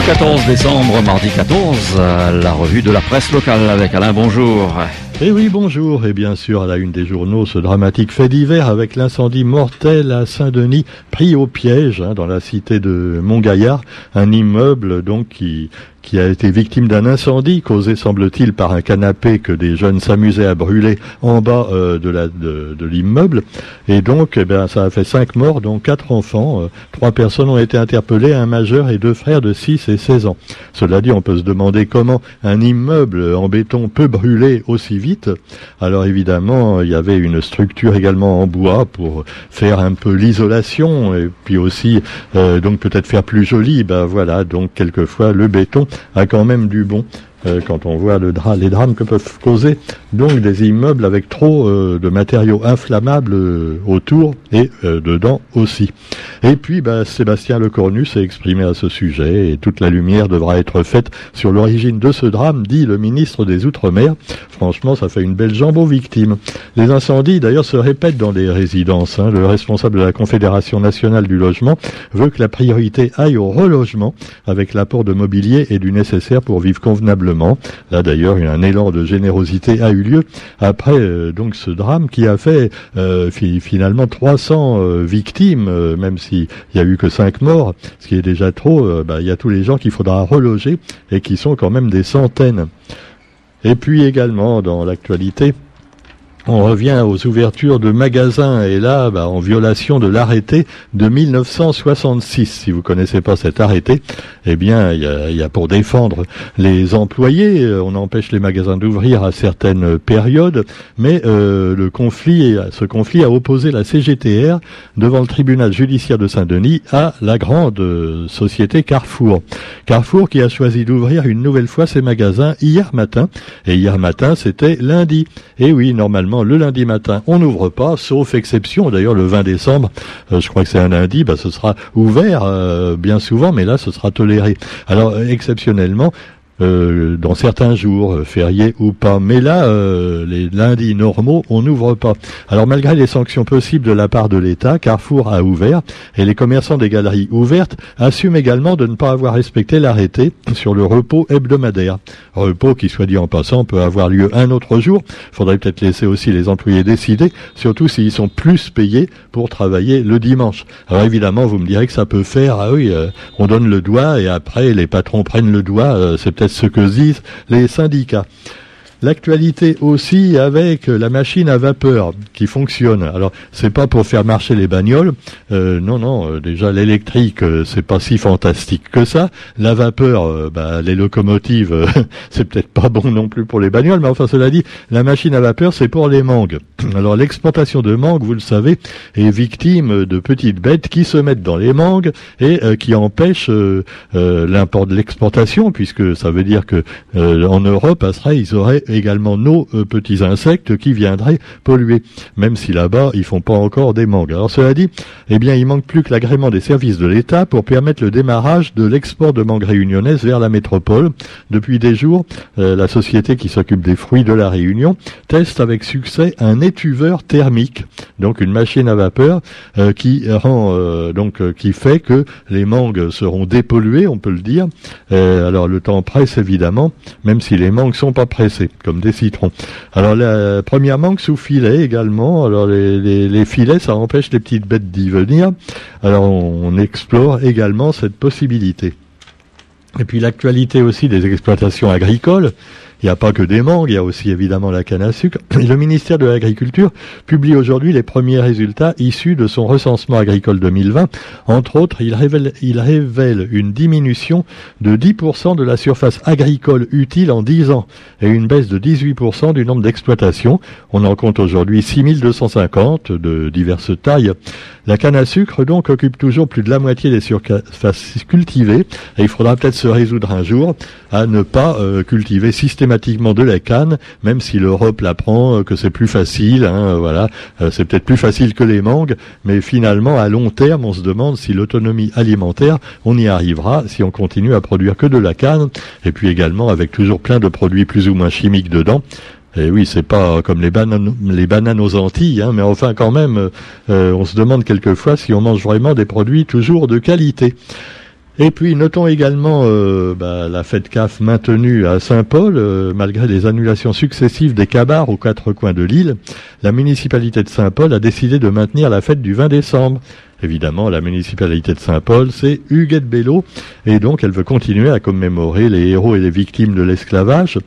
Le 14 décembre, mardi 14, la revue de la presse locale avec Alain, bonjour. Eh oui, bonjour. Et bien sûr, à la une des journaux, ce dramatique fait divers avec l'incendie mortel à Saint-Denis, pris au piège hein, dans la cité de Montgaillard, un immeuble donc qui qui a été victime d'un incendie causé, semble-t-il, par un canapé que des jeunes s'amusaient à brûler en bas euh, de, la, de, l'immeuble. Et donc, eh bien, ça a fait cinq morts, dont quatre enfants. Euh, trois personnes ont été interpellées, un majeur et deux frères de 6 et 16 ans. Cela dit, on peut se demander comment un immeuble en béton peut brûler aussi vite. Alors évidemment, il y avait une structure également en bois pour faire un peu l'isolation et puis aussi, euh, donc peut-être faire plus joli. Ben voilà, donc quelquefois le béton a quand même du bon. Euh, quand on voit le les drames que peuvent causer donc des immeubles avec trop euh, de matériaux inflammables euh, autour et dedans aussi. Et puis bah, Sébastien Lecornu s'est exprimé à ce sujet et toute la lumière devra être faite sur l'origine de ce drame, dit le ministre des Outre-mer. Franchement, ça fait une belle jambe aux victimes. Les incendies d'ailleurs se répètent dans les résidences. Hein. Le responsable de la Confédération nationale du logement veut que la priorité aille au relogement avec l'apport de mobilier et du nécessaire pour vivre convenablement Là d'ailleurs, un élan de générosité a eu lieu après euh, donc ce drame qui a fait euh, finalement 300 euh, victimes, même s'il y a eu que 5 morts, ce qui est déjà trop. Bah, il y a tous les gens qu'il faudra reloger et qui sont quand même des centaines. Et puis également dans l'actualité, on revient aux ouvertures de magasins et là, bah, en violation de l'arrêté de 1966. Si vous connaissez pas cet arrêté, eh bien, il y a, pour défendre les employés, euh, on empêche les magasins d'ouvrir à certaines périodes, mais euh, le conflit, ce conflit a opposé la CGTR devant le tribunal judiciaire de Saint-Denis à la grande société Carrefour. Carrefour qui a choisi d'ouvrir une nouvelle fois ses magasins hier matin, et hier matin c'était lundi. Et oui, normalement le lundi matin, on n'ouvre pas, sauf exception. D'ailleurs, le 20 décembre, euh, je crois que c'est un lundi, bah, ce sera ouvert euh, bien souvent, mais là, ce sera toléré. Alors, exceptionnellement, euh, dans certains jours, euh, fériés ou pas. Mais là, euh, les lundis normaux, on n'ouvre pas. Alors malgré les sanctions possibles de la part de l'État, Carrefour a ouvert et les commerçants des galeries ouvertes assument également de ne pas avoir respecté l'arrêté sur le repos hebdomadaire. Repos qui, soit dit en passant, peut avoir lieu un autre jour. Faudrait peut-être laisser aussi les employés décider, surtout s'ils sont plus payés pour travailler le dimanche. Alors évidemment, vous me direz que ça peut faire, ah oui, on donne le doigt et après les patrons prennent le doigt, c'est peut-être ce que disent les syndicats. L'actualité aussi avec la machine à vapeur qui fonctionne. Alors c'est pas pour faire marcher les bagnoles, euh, non non. Euh, déjà l'électrique euh, c'est pas si fantastique que ça. La vapeur, bah, les locomotives c'est peut-être pas bon non plus pour les bagnoles, mais enfin cela dit, la machine à vapeur c'est pour les mangues. Alors l'exportation de mangues, vous le savez, est victime de petites bêtes qui se mettent dans les mangues et qui empêchent l'import de l'exportation, puisque ça veut dire que en Europe, après, ils auraient également nos euh, petits insectes qui viendraient polluer, même si là-bas ils font pas encore des mangues. Alors cela dit, eh bien il manque plus que l'agrément des services de l'État pour permettre le démarrage de l'export de mangues réunionnaises vers la métropole. Depuis des jours, euh, la société qui s'occupe des fruits de la Réunion teste avec succès un étuveur thermique, donc une machine à vapeur euh, qui rend donc qui fait que les mangues seront dépolluées, on peut le dire. alors le temps presse évidemment, même si les mangues sont pas pressées comme des citrons. Alors la première mangue sous filet également. Alors les, filets, ça empêche les petites bêtes d'y venir. Alors on explore également cette possibilité. Et puis l'actualité aussi des exploitations agricoles. Il n'y a pas que des mangues, il y a aussi évidemment la canne à sucre. le ministère de l'Agriculture publie aujourd'hui les premiers résultats issus de son recensement agricole 2020. Entre autres, il révèle, il révèle une diminution de 10% de la surface agricole utile en 10 ans et une baisse de 18% du nombre d'exploitations. On en compte aujourd'hui 6250 de diverses tailles. La canne à sucre, donc, occupe toujours plus de la moitié des surfaces cultivées et il faudra peut-être se résoudre un jour à ne pas euh, cultiver systématiquement de la canne, même si l'Europe l'apprend, euh, que c'est plus facile, hein, voilà, euh, c'est peut-être plus facile que les mangues, mais finalement, à long terme, on se demande si l'autonomie alimentaire, on y arrivera si on continue à produire que de la canne, et puis également avec toujours plein de produits plus ou moins chimiques dedans. Et oui, c'est pas comme les bananes, les bananes aux Antilles, hein, mais enfin quand même, on se demande quelquefois si on mange vraiment des produits toujours de qualité. Et puis notons également euh, bah, la fête CAF maintenue à Saint-Paul, euh, malgré les annulations successives des cabars aux quatre coins de l'île. La municipalité de Saint-Paul a décidé de maintenir la fête du 20 décembre. Évidemment, la municipalité de Saint-Paul, c'est Huguette Bello, et donc elle veut continuer à commémorer les héros et les victimes de l'esclavage,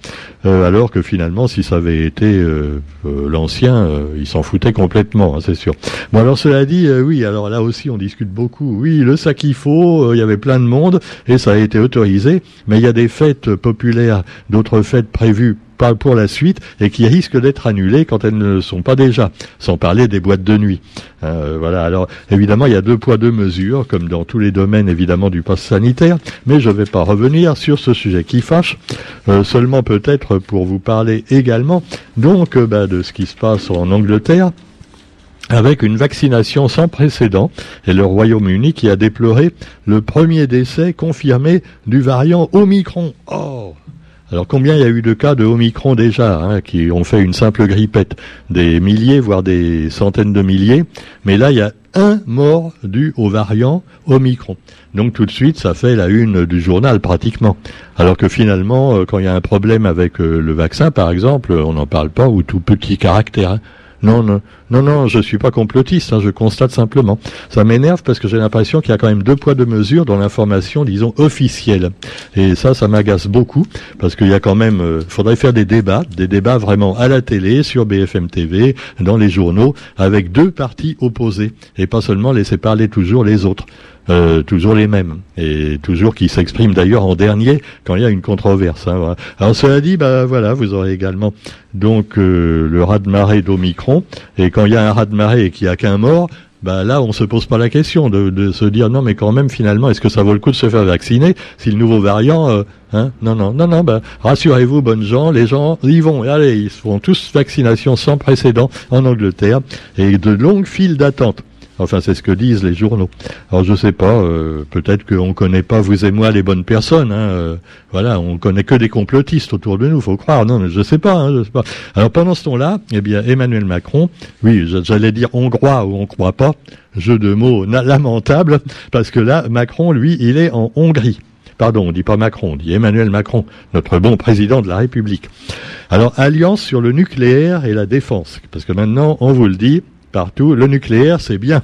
euh, alors que finalement, si ça avait été euh, euh, l'ancien, il s'en foutait complètement, hein, c'est sûr. Bon, alors cela dit, oui, alors là aussi, on discute beaucoup. Oui, le sac qu'il faut, il y avait plein de monde, et ça a été autorisé, mais il y a des fêtes populaires, d'autres fêtes prévues pour la suite et qui risquent d'être annulées quand elles ne le sont pas déjà, sans parler des boîtes de nuit. Euh, voilà. Alors évidemment, il y a deux poids deux mesures, comme dans tous les domaines évidemment du poste sanitaire, mais je ne vais pas revenir sur ce sujet qui fâche. Euh, seulement peut-être pour vous parler également donc euh, bah, de ce qui se passe en Angleterre avec une vaccination sans précédent et le Royaume-Uni qui a déploré le premier décès confirmé du variant Omicron. Oh alors combien il y a eu de cas de Omicron déjà, hein, qui ont fait une simple grippette? Des milliers, voire des centaines de milliers. Mais là, il y a un mort dû au variant Omicron. Donc tout de suite, ça fait la une du journal pratiquement. Alors que finalement, euh, quand il y a un problème avec euh, le vaccin, par exemple, on n'en parle pas, ou tout petit caractère. Hein. Non, non, non, non, je suis pas complotiste, hein, je constate simplement. Ça m'énerve parce que j'ai l'impression qu'il y a quand même deux poids, deux mesures dans l'information, disons, officielle. Et ça, ça m'agace beaucoup parce qu'il y a quand même, euh, faudrait faire des débats, des débats vraiment à la télé, sur BFM TV, dans les journaux, avec deux partis opposés et pas seulement laisser parler toujours les autres. Euh, toujours les mêmes, et toujours qui s'expriment d'ailleurs en dernier quand il y a une controverse. Hein, Alors cela dit, bah voilà, vous aurez également donc euh, le raz de marée d'Omicron, et quand il y a un raz de marée et qu'il n'y a qu'un mort, bah là, on se pose pas la question de, se dire non, mais quand même, finalement, est-ce que ça vaut le coup de se faire vacciner si le nouveau variant, euh, hein, non, non, non, non, bah, rassurez-vous, bonnes gens, les gens y vont, allez, ils font tous vaccination sans précédent en Angleterre et de longues files d'attente. Enfin, c'est ce que disent les journaux. Alors, je sais pas. Euh, peut-être qu'on connaît pas vous et moi les bonnes personnes. Hein, euh, voilà, on connaît que des complotistes autour de nous. Faut croire. Non, mais je sais pas. Hein, sais pas. Alors, pendant ce temps-là, eh bien, Emmanuel Macron, oui, j'allais dire hongrois ou on croit pas. Jeu de mots lamentable, parce que là, Macron, lui, il est en Hongrie. Pardon, on dit pas Macron, on dit Emmanuel Macron, notre bon président de la République. Alors, alliance sur le nucléaire et la défense, parce que maintenant, on vous le dit, partout. Le nucléaire, c'est bien.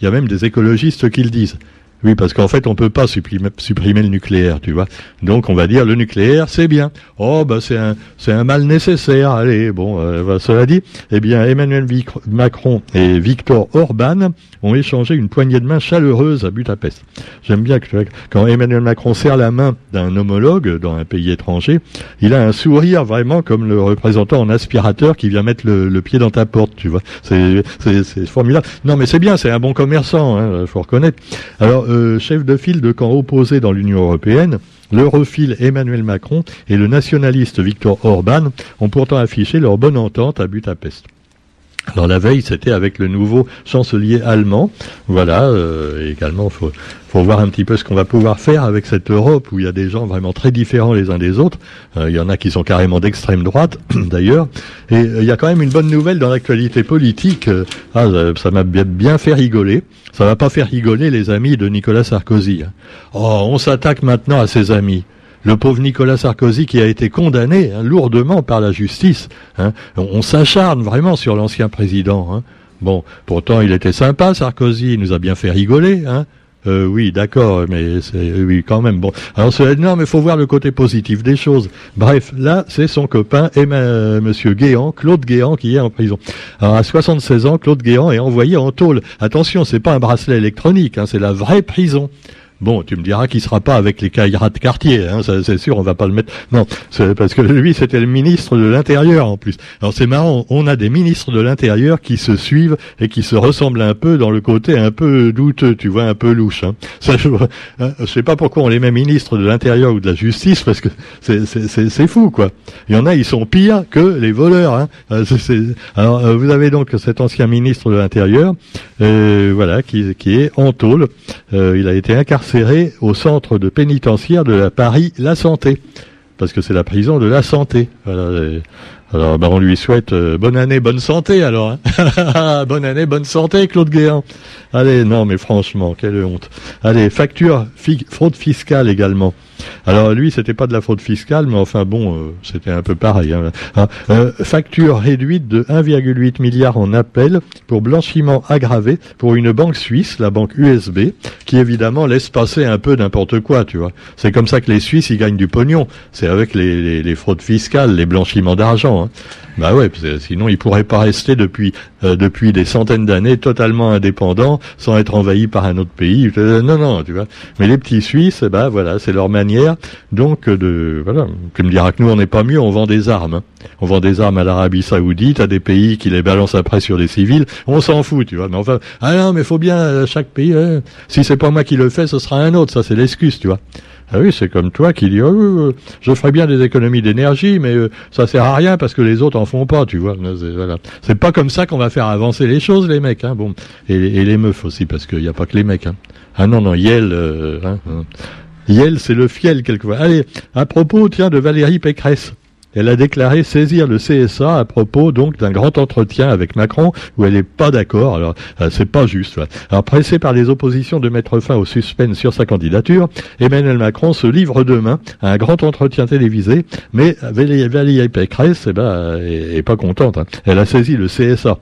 Il y a même des écologistes qui le disent. Oui, parce qu'en fait, on peut pas supprimer, supprimer, le nucléaire, tu vois. Donc, on va dire le nucléaire, c'est bien. Oh, bah c'est un, c'est un mal nécessaire. Allez, bon, euh, bah, cela dit, eh bien, Emmanuel Macron et Victor Orban ont échangé une poignée de main chaleureuse à Budapest. J'aime bien que quand Emmanuel Macron serre la main d'un homologue dans un pays étranger, il a un sourire vraiment comme le représentant en aspirateur qui vient mettre le, pied dans ta porte, tu vois. C'est, c'est, formidable. Non, mais c'est bien, c'est un bon commerçant, hein, faut reconnaître. Alors euh, chef de file de camp opposé dans l'Union européenne, l'europhile Emmanuel Macron et le nationaliste Viktor Orban ont pourtant affiché leur bonne entente à Budapest. Alors la veille, c'était avec le nouveau chancelier allemand. Voilà, euh, également, faut, faut voir un petit peu ce qu'on va pouvoir faire avec cette Europe où il y a des gens vraiment très différents les uns des autres. Euh, il y en a qui sont carrément d'extrême droite, d'ailleurs. Et euh, il y a quand même une bonne nouvelle dans l'actualité politique. ah, ça m'a bien fait rigoler. Ça va pas faire rigoler les amis de Nicolas Sarkozy. Oh, on s'attaque maintenant à ses amis le pauvre Nicolas Sarkozy qui a été condamné hein, lourdement par la justice. Hein. On, s'acharne vraiment sur l'ancien président. Hein. Bon, pourtant il était sympa, Sarkozy, il nous a bien fait rigoler. Euh, oui, d'accord, mais c'est oui quand même. Bon, alors c'est non, mais faut voir le côté positif des choses. Bref, là, c'est son copain, et Monsieur Guéant, Claude Guéant, qui est en prison. Alors à 76 ans, Claude Guéant est envoyé en tôle. Attention, c'est pas un bracelet électronique, c'est la vraie prison. Bon, tu me diras qu'il sera pas avec les caïras de quartier, hein, c'est sûr, on va pas le mettre. Non, parce que lui, c'était le ministre de l'Intérieur en plus. Alors c'est marrant, on a des ministres de l'Intérieur qui se suivent et qui se ressemblent un peu dans le côté un peu douteux, tu vois, un peu louche. Hein. Ça, je, hein, je sais pas pourquoi on les met ministres de l'Intérieur ou de la Justice, parce que c'est fou, quoi. Il y en a, ils sont pires que les voleurs. Hein. Euh, alors, euh, vous avez donc cet ancien ministre de l'Intérieur, euh, voilà, qui, qui est en tôle. il a été incarcéré au centre de pénitentiaire de la Paris La Santé. parce que c'est la prison de la santé. alors, ben, on lui souhaite euh, bonne année, bonne santé, alors. Hein. bonne année, bonne santé, Claude Guéant. Allez, non, mais franchement, quelle honte. Allez, facture, fraude fiscale également. Alors lui, c'était pas de la fraude fiscale, mais enfin bon, euh, c'était un peu pareil. Hein. Ah, euh, facture réduite de 1,8 milliard en appel pour blanchiment aggravé pour une banque suisse, la banque USB, qui évidemment laisse passer un peu n'importe quoi, tu vois. C'est comme ça que les Suisses, ils gagnent du pognon. C'est avec les, fraudes fiscales, les blanchiments d'argent. Hein. Bah ouais, sinon ils pourraient pas rester depuis euh, depuis des centaines d'années totalement indépendants, sans être envahis par un autre pays. non, non, tu vois. Mais les petits Suisses, bah voilà, c'est leur manière donc de voilà, tu me diras que nous on n'est pas mieux, on vend des armes. Hein. On vend des armes à l'Arabie Saoudite, à des pays qui les balancent après sur des civils. On s'en fout, tu vois. Mais enfin, ah non, mais faut bien euh, chaque pays. Hein. Si c'est pas moi qui le fais, ce sera un autre. Ça c'est l'excuse, tu vois. Ah oui, c'est comme toi qui dis, oh, je ferai bien des économies d'énergie, mais euh, ça sert à rien parce que les autres en font pas, tu vois. C'est pas comme ça qu'on va faire avancer les choses, les mecs. Hein. Bon, et, les meufs aussi, parce qu'il n'y a pas que les mecs. Hein. Ah non, non, Yel, euh, hein, hein. Yel, c'est le fiel quelquefois. Allez, à propos, tiens, de Valérie Pécresse. Elle a déclaré saisir le CSA à propos donc d'un grand entretien avec Macron où elle n'est pas d'accord. Alors euh, c'est pas juste. Alors pressé par les oppositions de mettre fin au suspense sur sa candidature, Emmanuel Macron se livre demain à un grand entretien télévisé. Mais Valérie Pécresse, eh ben, est, pas contente. Hein. Elle a saisi le CSA.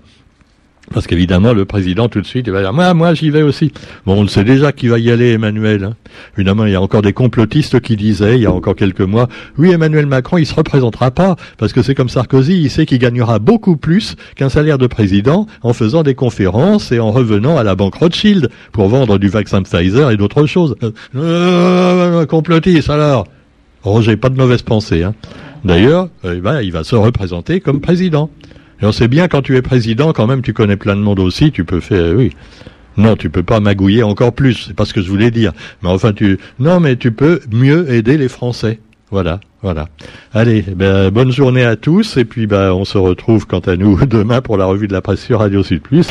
Parce qu'évidemment, le président, tout de suite, il va dire, moi, moi, j'y vais aussi. Bon, on le sait déjà qu'il va y aller, Emmanuel. Hein. Évidemment, il y a encore des complotistes qui disaient, il y a encore quelques mois, oui, Emmanuel Macron, il se représentera pas, parce que c'est comme Sarkozy, il sait qu'il gagnera beaucoup plus qu'un salaire de président en faisant des conférences et en revenant à la banque Rothschild pour vendre du vaccin Pfizer et d'autres choses. Euh, euh complotiste, alors. Roger, pas de mauvaise pensée. Hein. D'ailleurs, euh, ben, il va se représenter comme président. Et on sait bien quand tu es président, quand même, tu connais plein de monde aussi, tu peux faire, oui. Non, tu peux pas magouiller encore plus, c'est pas ce que je voulais dire. Mais enfin, tu, non, mais tu peux mieux aider les Français. Voilà, voilà. Allez, ben, bonne journée à tous, et puis ben, on se retrouve quant à nous demain pour la revue de la presse sur Radio Sud Plus.